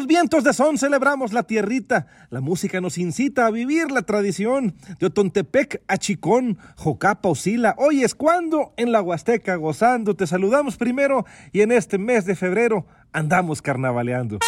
Estos vientos de son celebramos la tierrita. La música nos incita a vivir la tradición. De Otontepec a Chicón, Jocapa oscila. Hoy es cuando en la Huasteca gozando. Te saludamos primero y en este mes de febrero andamos carnavaleando.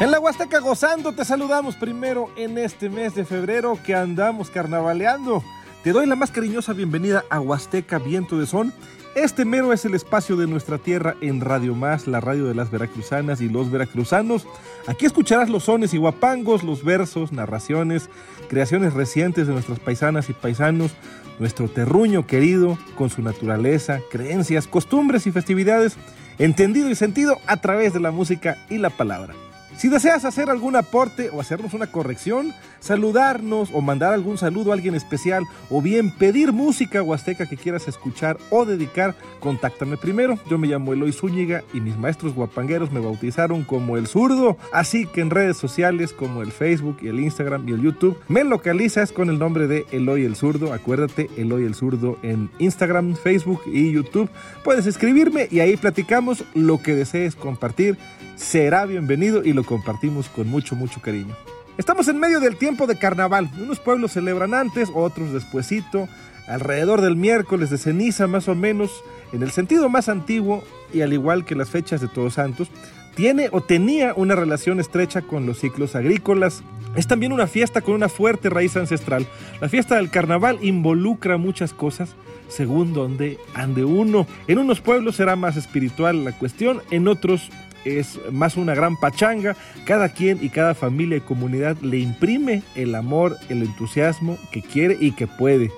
En la Huasteca gozando te saludamos primero en este mes de febrero que andamos carnavaleando. Te doy la más cariñosa bienvenida a Huasteca Viento de Son. Este mero es el espacio de nuestra tierra en Radio Más, la radio de las veracruzanas y los veracruzanos. Aquí escucharás los sones y guapangos, los versos, narraciones, creaciones recientes de nuestras paisanas y paisanos, nuestro terruño querido, con su naturaleza, creencias, costumbres y festividades, entendido y sentido a través de la música y la palabra. Si deseas hacer algún aporte o hacernos una corrección, saludarnos o mandar algún saludo a alguien especial o bien pedir música huasteca que quieras escuchar o dedicar, contáctame primero. Yo me llamo Eloy Zúñiga y mis maestros guapangueros me bautizaron como el zurdo, así que en redes sociales como el Facebook el Instagram y el YouTube me localizas con el nombre de Eloy el zurdo. Acuérdate, Eloy el zurdo en Instagram, Facebook y YouTube. Puedes escribirme y ahí platicamos lo que desees compartir. Será bienvenido y lo compartimos con mucho, mucho cariño. Estamos en medio del tiempo de carnaval. Unos pueblos celebran antes, otros despuesito, alrededor del miércoles de ceniza más o menos, en el sentido más antiguo y al igual que las fechas de Todos Santos, tiene o tenía una relación estrecha con los ciclos agrícolas. Es también una fiesta con una fuerte raíz ancestral. La fiesta del carnaval involucra muchas cosas según donde ande uno. En unos pueblos será más espiritual la cuestión, en otros es más una gran pachanga. Cada quien y cada familia y comunidad le imprime el amor, el entusiasmo que quiere y que puede.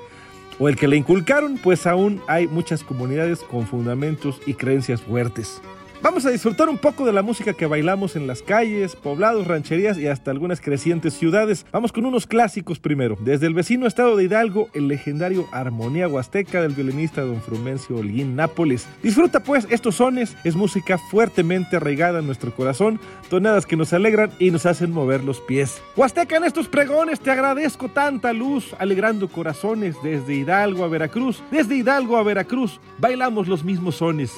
O el que le inculcaron, pues aún hay muchas comunidades con fundamentos y creencias fuertes. Vamos a disfrutar un poco de la música que bailamos en las calles, poblados, rancherías y hasta algunas crecientes ciudades. Vamos con unos clásicos primero. Desde el vecino estado de Hidalgo, el legendario Armonía Huasteca del violinista don Frumencio Holguín Nápoles. Disfruta pues estos sones, es música fuertemente arraigada en nuestro corazón, tonadas que nos alegran y nos hacen mover los pies. Huasteca en estos pregones te agradezco tanta luz, alegrando corazones desde Hidalgo a Veracruz, desde Hidalgo a Veracruz, bailamos los mismos sones.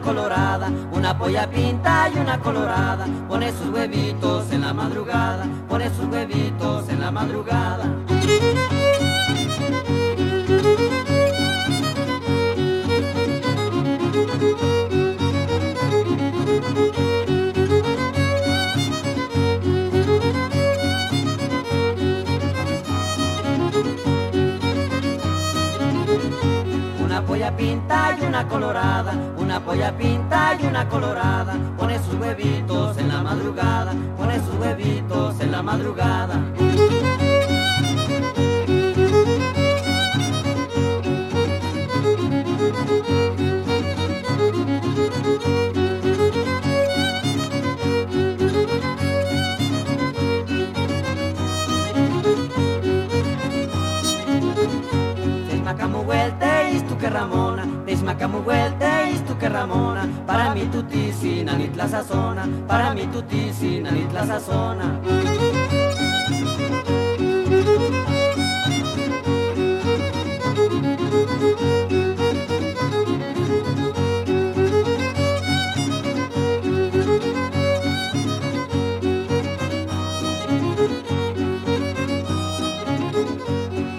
Colorada, una polla pinta y una colorada, pone sus huevitos en la madrugada, pone sus huevitos en la madrugada. Pinta y una colorada, una polla pinta y una colorada, pone sus huevitos en la madrugada, pone sus huevitos en la madrugada. Ramona, Desmacamuhuelte, tú que Ramona, para mí tu tisina ni la sazona, para mí tu tisina ni la sazona.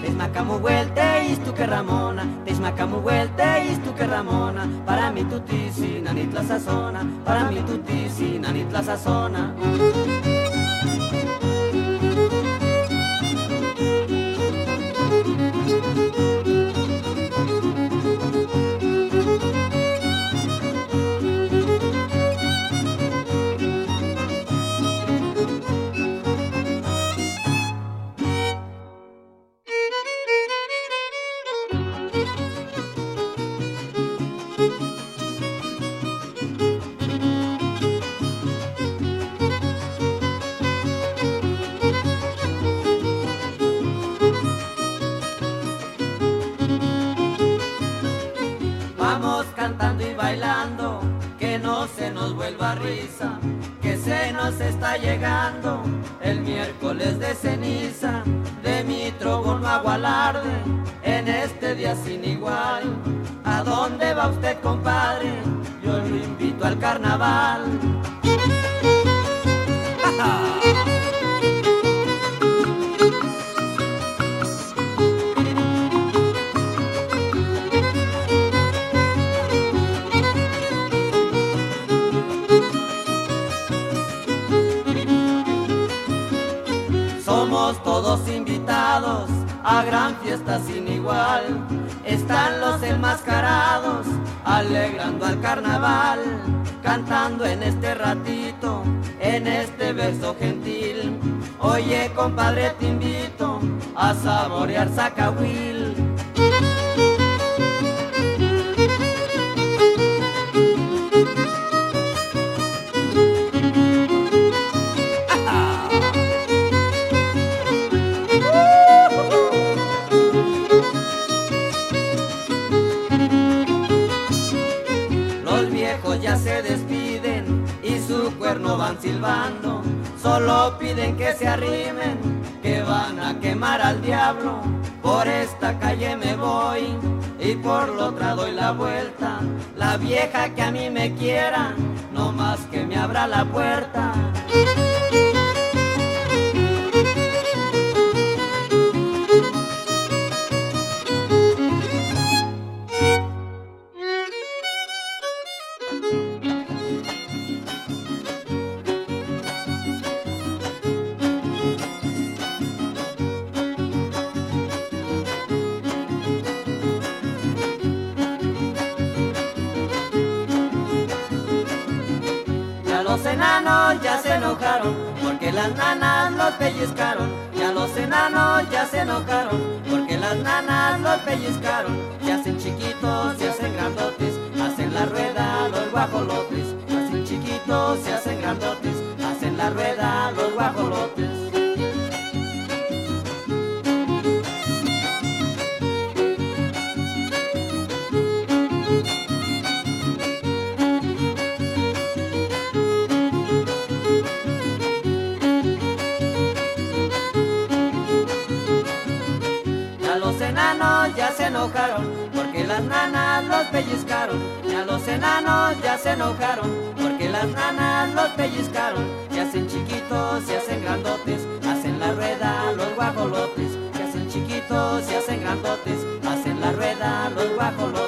Desmacamuhuelte, tú que Ramona, Desmacamuhuelte, tú que Ramona, para mí tu tisina ni la sazona, para mí tu tisina ni la sazona. Llegando el miércoles de ceniza, de mi trogón agualarde, en este día sin igual. ¿A dónde va usted, compadre? Yo lo invito al carnaval. Sin igual. Están los enmascarados alegrando al carnaval, cantando en este ratito, en este verso gentil. Oye, compadre, te invito a saborear Zacahuil. Silbando. Solo piden que se arrimen, que van a quemar al diablo. Por esta calle me voy y por la otra doy la vuelta. La vieja que a mí me quiera, no más que me abra la puerta. Las nanas los pellizcaron. Ya los enanos ya se enojaron, porque las nanas los pellizcaron. Se hacen chiquitos, se hacen grandotes, hacen la rueda los guajolotes. Hacen chiquitos, se hacen grandotes, hacen la rueda los guajolotes. Ya se enojaron, porque las nanas los pellizcaron. Ya los enanos ya se enojaron, porque las nanas los pellizcaron. Se hacen chiquitos, se hacen grandotes, hacen la rueda los guajolotes. Se hacen chiquitos, se hacen grandotes, hacen la rueda los guajolotes.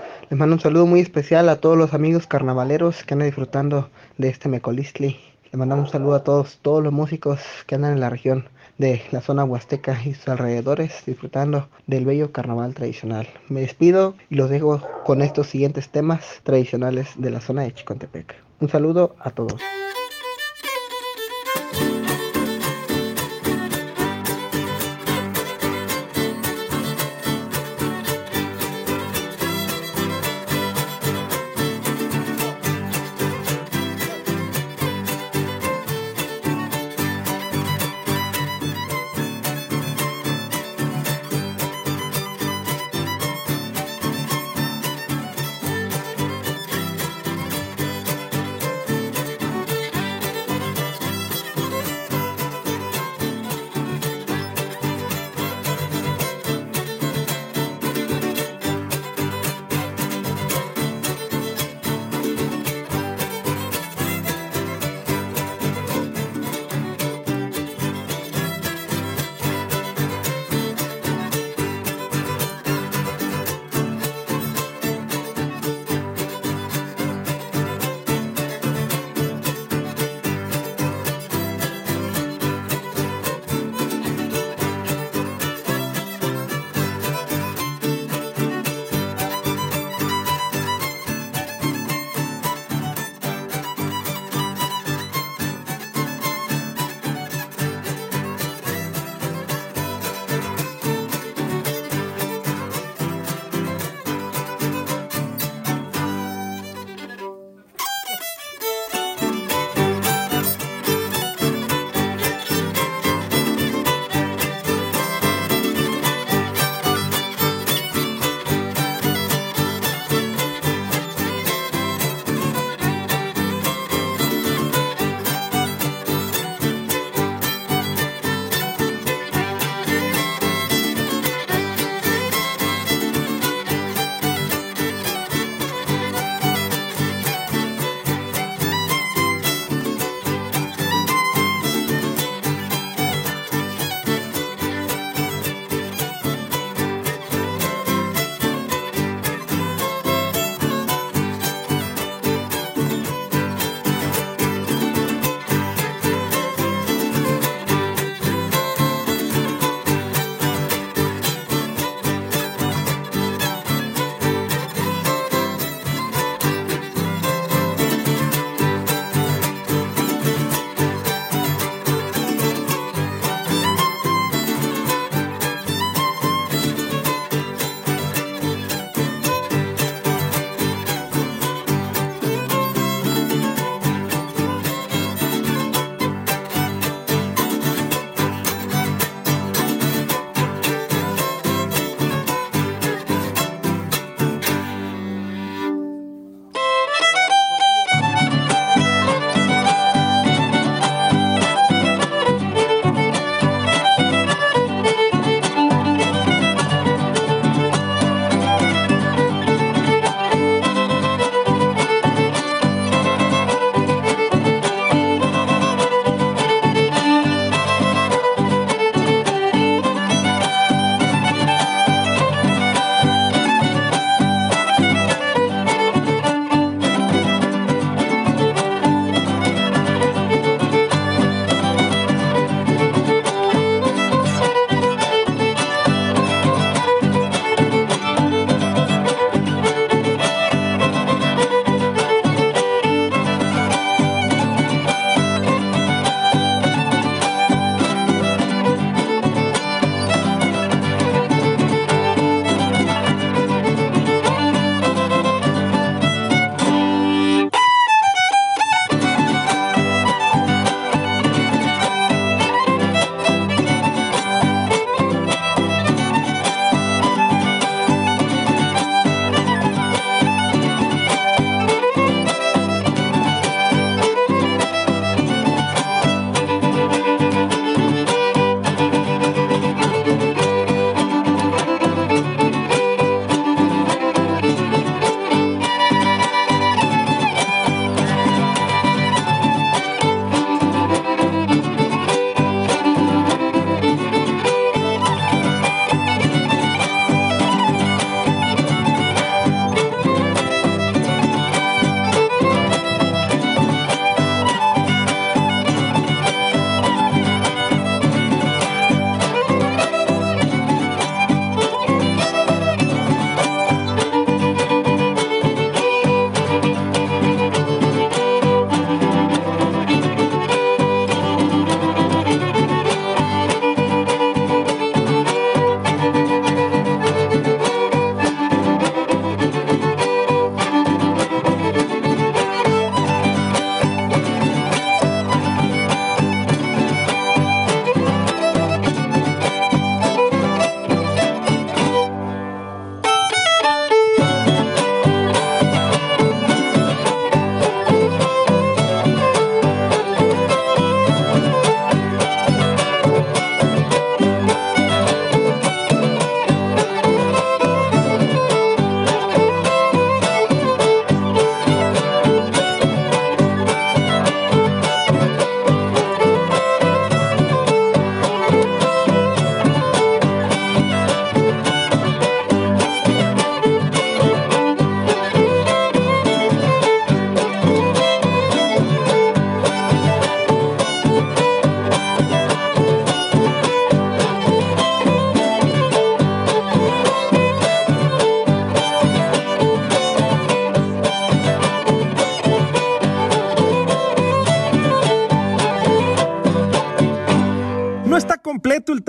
Les mando un saludo muy especial a todos los amigos carnavaleros que andan disfrutando de este Mecolistli. Les mandamos un saludo a todos, todos los músicos que andan en la región de la zona huasteca y sus alrededores disfrutando del bello carnaval tradicional. Me despido y los dejo con estos siguientes temas tradicionales de la zona de Chicontepec. Un saludo a todos.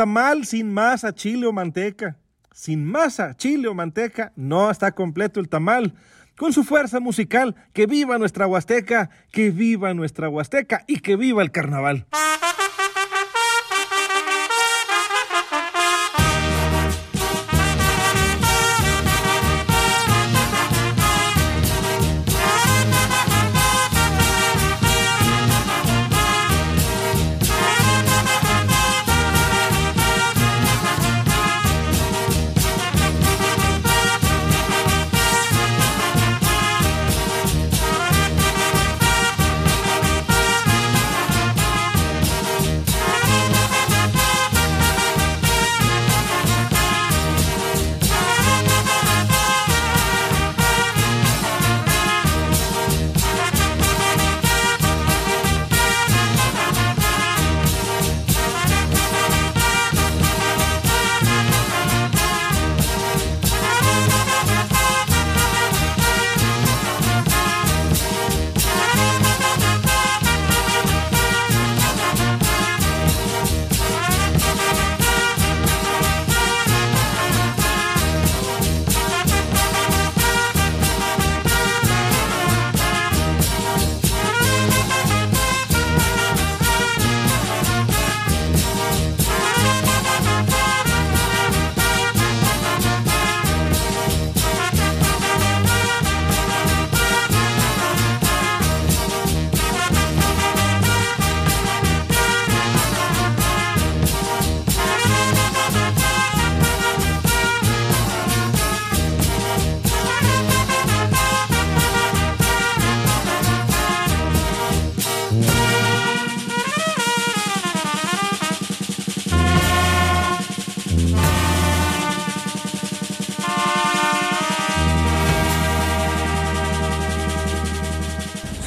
Tamal sin masa, chile o manteca. Sin masa, chile o manteca, no está completo el tamal. Con su fuerza musical, que viva nuestra Huasteca, que viva nuestra Huasteca y que viva el carnaval.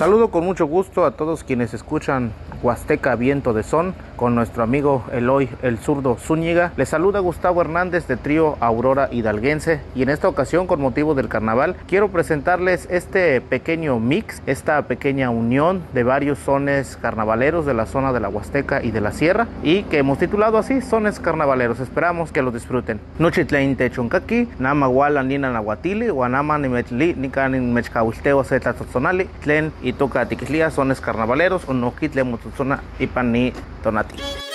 Saludo con mucho gusto a todos quienes escuchan Huasteca Viento de Son con nuestro amigo Eloy el zurdo Zúñiga. Les saluda Gustavo Hernández de trío Aurora Hidalguense y en esta ocasión con motivo del carnaval quiero presentarles este pequeño mix, esta pequeña unión de varios sones carnavaleros de la zona de la Huasteca y de la Sierra y que hemos titulado así Sones Carnavaleros. Esperamos que lo disfruten. Nochitlein Techunkaki, Nama Wala Nina Nahuatili, Guanama Nimetli, Nikan Mechkawisteo Zeta Tzotzonali, Tlen y Toca Tiquislia, Sones Carnavaleros, Unoquitle Mututzona y Pani torno a ti.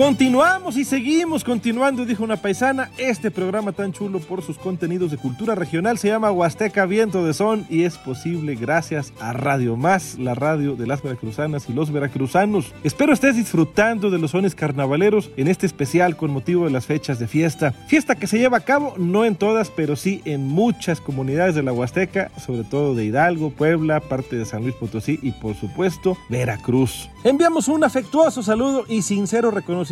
Continuamos y seguimos continuando, dijo una paisana. Este programa tan chulo por sus contenidos de cultura regional se llama Huasteca Viento de Son y es posible gracias a Radio Más, la radio de las veracruzanas y los veracruzanos. Espero estés disfrutando de los sones carnavaleros en este especial con motivo de las fechas de fiesta. Fiesta que se lleva a cabo no en todas, pero sí en muchas comunidades de la Huasteca, sobre todo de Hidalgo, Puebla, parte de San Luis Potosí y por supuesto Veracruz. Enviamos un afectuoso saludo y sincero reconocimiento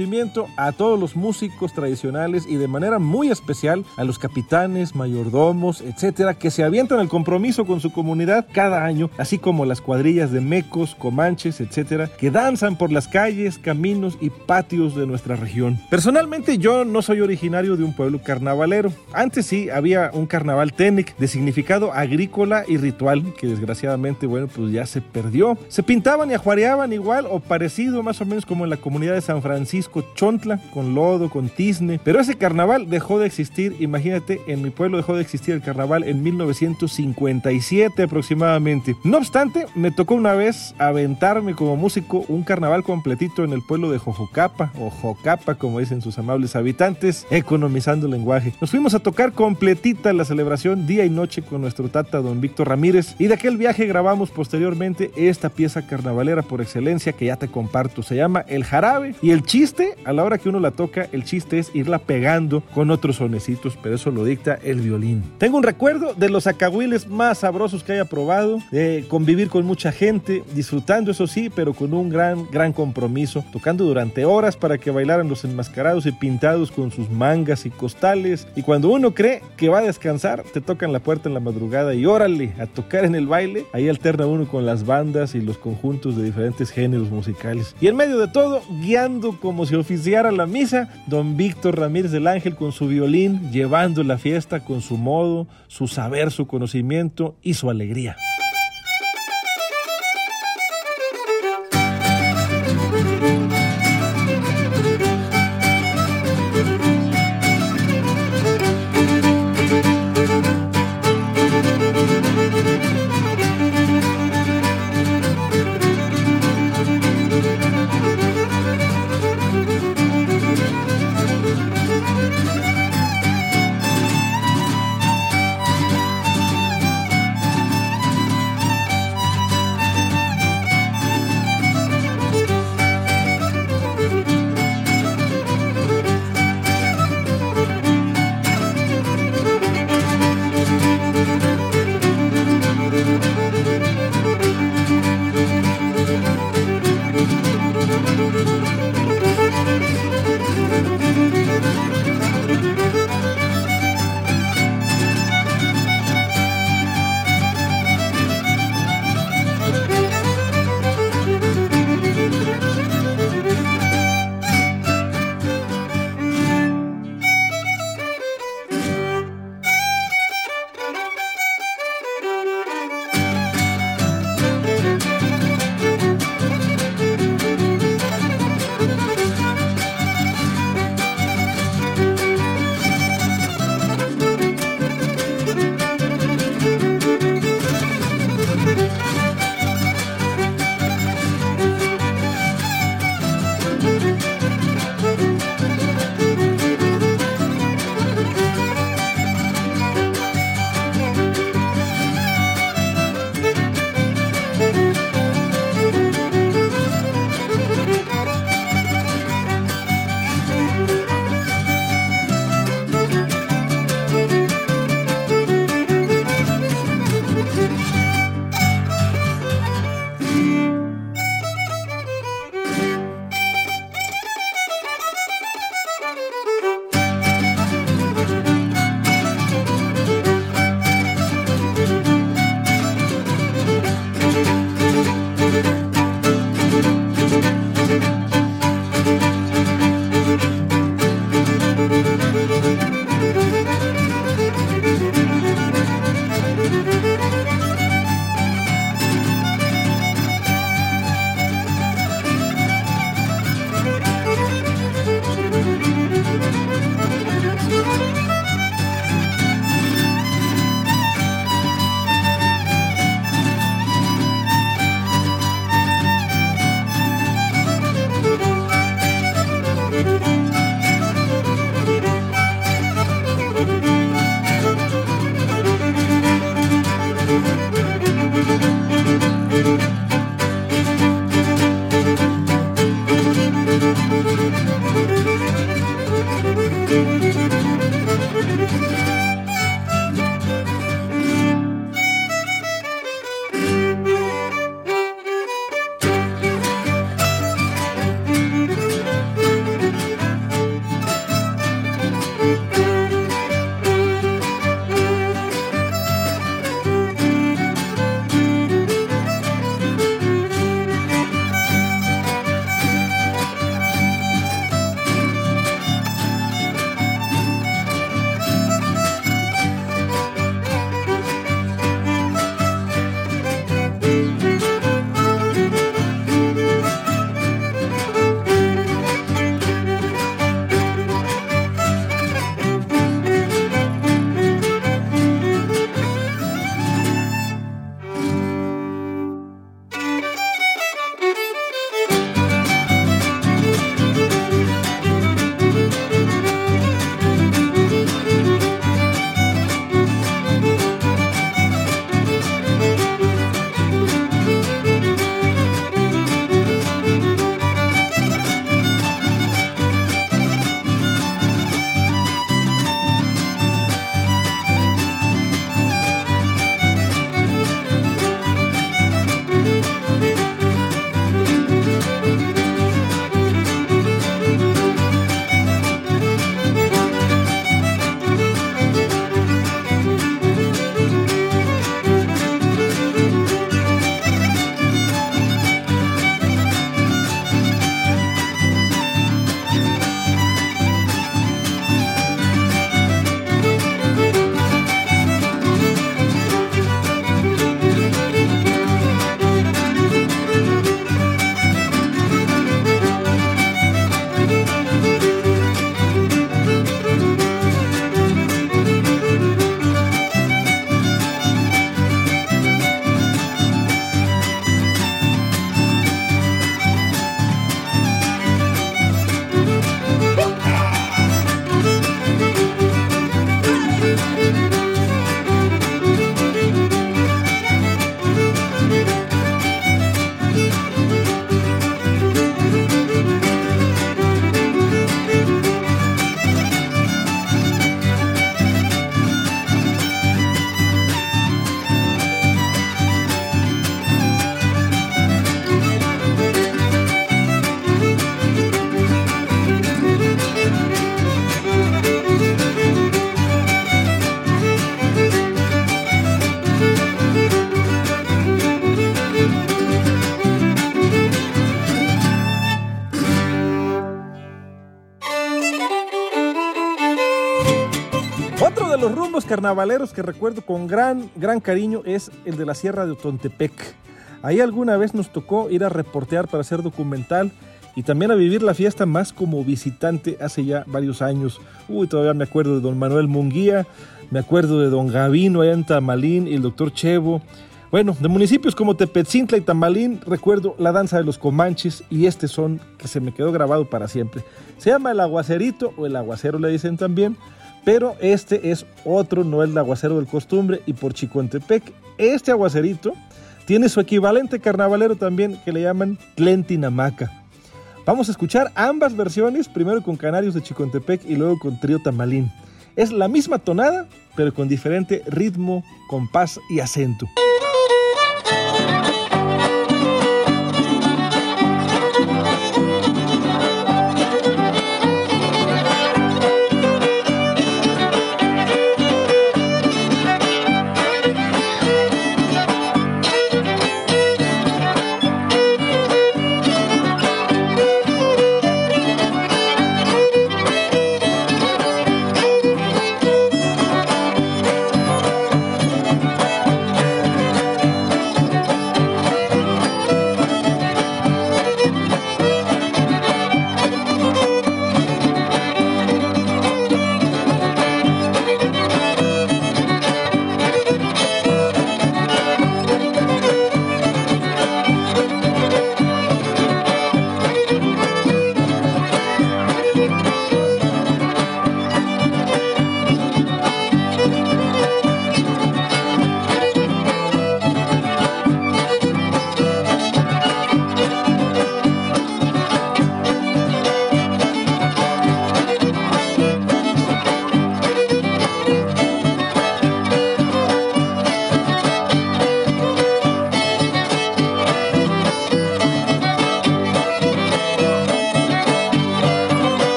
a todos los músicos tradicionales y de manera muy especial a los capitanes, mayordomos, etcétera, que se avientan al compromiso con su comunidad cada año, así como las cuadrillas de mecos, comanches, etcétera, que danzan por las calles, caminos y patios de nuestra región. Personalmente, yo no soy originario de un pueblo carnavalero. Antes sí había un carnaval técnic de significado agrícola y ritual, que desgraciadamente, bueno, pues ya se perdió. Se pintaban y ajuareaban igual o parecido más o menos como en la comunidad de San Francisco Chontla, con lodo, con tizne. Pero ese carnaval dejó de existir, imagínate, en mi pueblo dejó de existir el carnaval en 1957 aproximadamente. No obstante, me tocó una vez aventarme como músico un carnaval completito en el pueblo de Jojocapa, o Jocapa, como dicen sus amables habitantes, economizando el lenguaje. Nos fuimos a tocar completita la celebración día y noche con nuestro tata don Víctor Ramírez, y de aquel viaje grabamos posteriormente esta pieza carnavalera por excelencia que ya te comparto. Se llama El Jarabe, y el chiste a la hora que uno la toca, el chiste es irla pegando con otros sonecitos, pero eso lo dicta el violín. Tengo un recuerdo de los acahuiles más sabrosos que haya probado, de convivir con mucha gente, disfrutando eso sí, pero con un gran, gran compromiso, tocando durante horas para que bailaran los enmascarados y pintados con sus mangas y costales. Y cuando uno cree que va a descansar, te tocan la puerta en la madrugada y órale, a tocar en el baile. Ahí alterna uno con las bandas y los conjuntos de diferentes géneros musicales. Y en medio de todo, guiando como si oficiara la misa, don Víctor Ramírez del Ángel con su violín, llevando la fiesta con su modo, su saber, su conocimiento y su alegría. De los rumbos carnavaleros que recuerdo con gran, gran cariño es el de la Sierra de Otontepec. Ahí alguna vez nos tocó ir a reportear para hacer documental y también a vivir la fiesta más como visitante hace ya varios años. Uy, todavía me acuerdo de don Manuel Munguía, me acuerdo de don Gavino allá en Tamalín y el doctor Chevo. Bueno, de municipios como Tepetzintla y Tamalín recuerdo la danza de los comanches y este son que se me quedó grabado para siempre. Se llama el aguacerito o el aguacero le dicen también, pero este es otro, no el aguacero del costumbre y por Chicontepec, este aguacerito tiene su equivalente carnavalero también que le llaman Tlentinamaca. Vamos a escuchar ambas versiones, primero con Canarios de Chicontepec y luego con Trío Tamalín. Es la misma tonada, pero con diferente ritmo, compás y acento.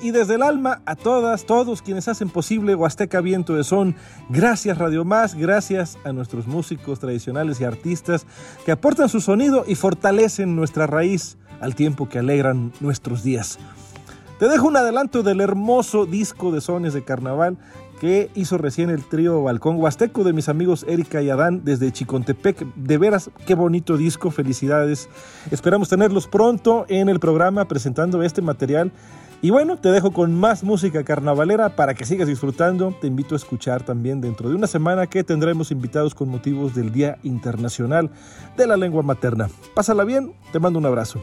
Y desde el alma a todas, todos quienes hacen posible Huasteca Viento de Son. Gracias Radio Más, gracias a nuestros músicos tradicionales y artistas que aportan su sonido y fortalecen nuestra raíz al tiempo que alegran nuestros días. Te dejo un adelanto del hermoso disco de sones de carnaval que hizo recién el trío Balcón Huasteco de mis amigos Erika y Adán desde Chicontepec. De veras, qué bonito disco, felicidades. Esperamos tenerlos pronto en el programa presentando este material. Y bueno, te dejo con más música carnavalera para que sigas disfrutando. Te invito a escuchar también dentro de una semana que tendremos invitados con motivos del Día Internacional de la Lengua Materna. Pásala bien, te mando un abrazo.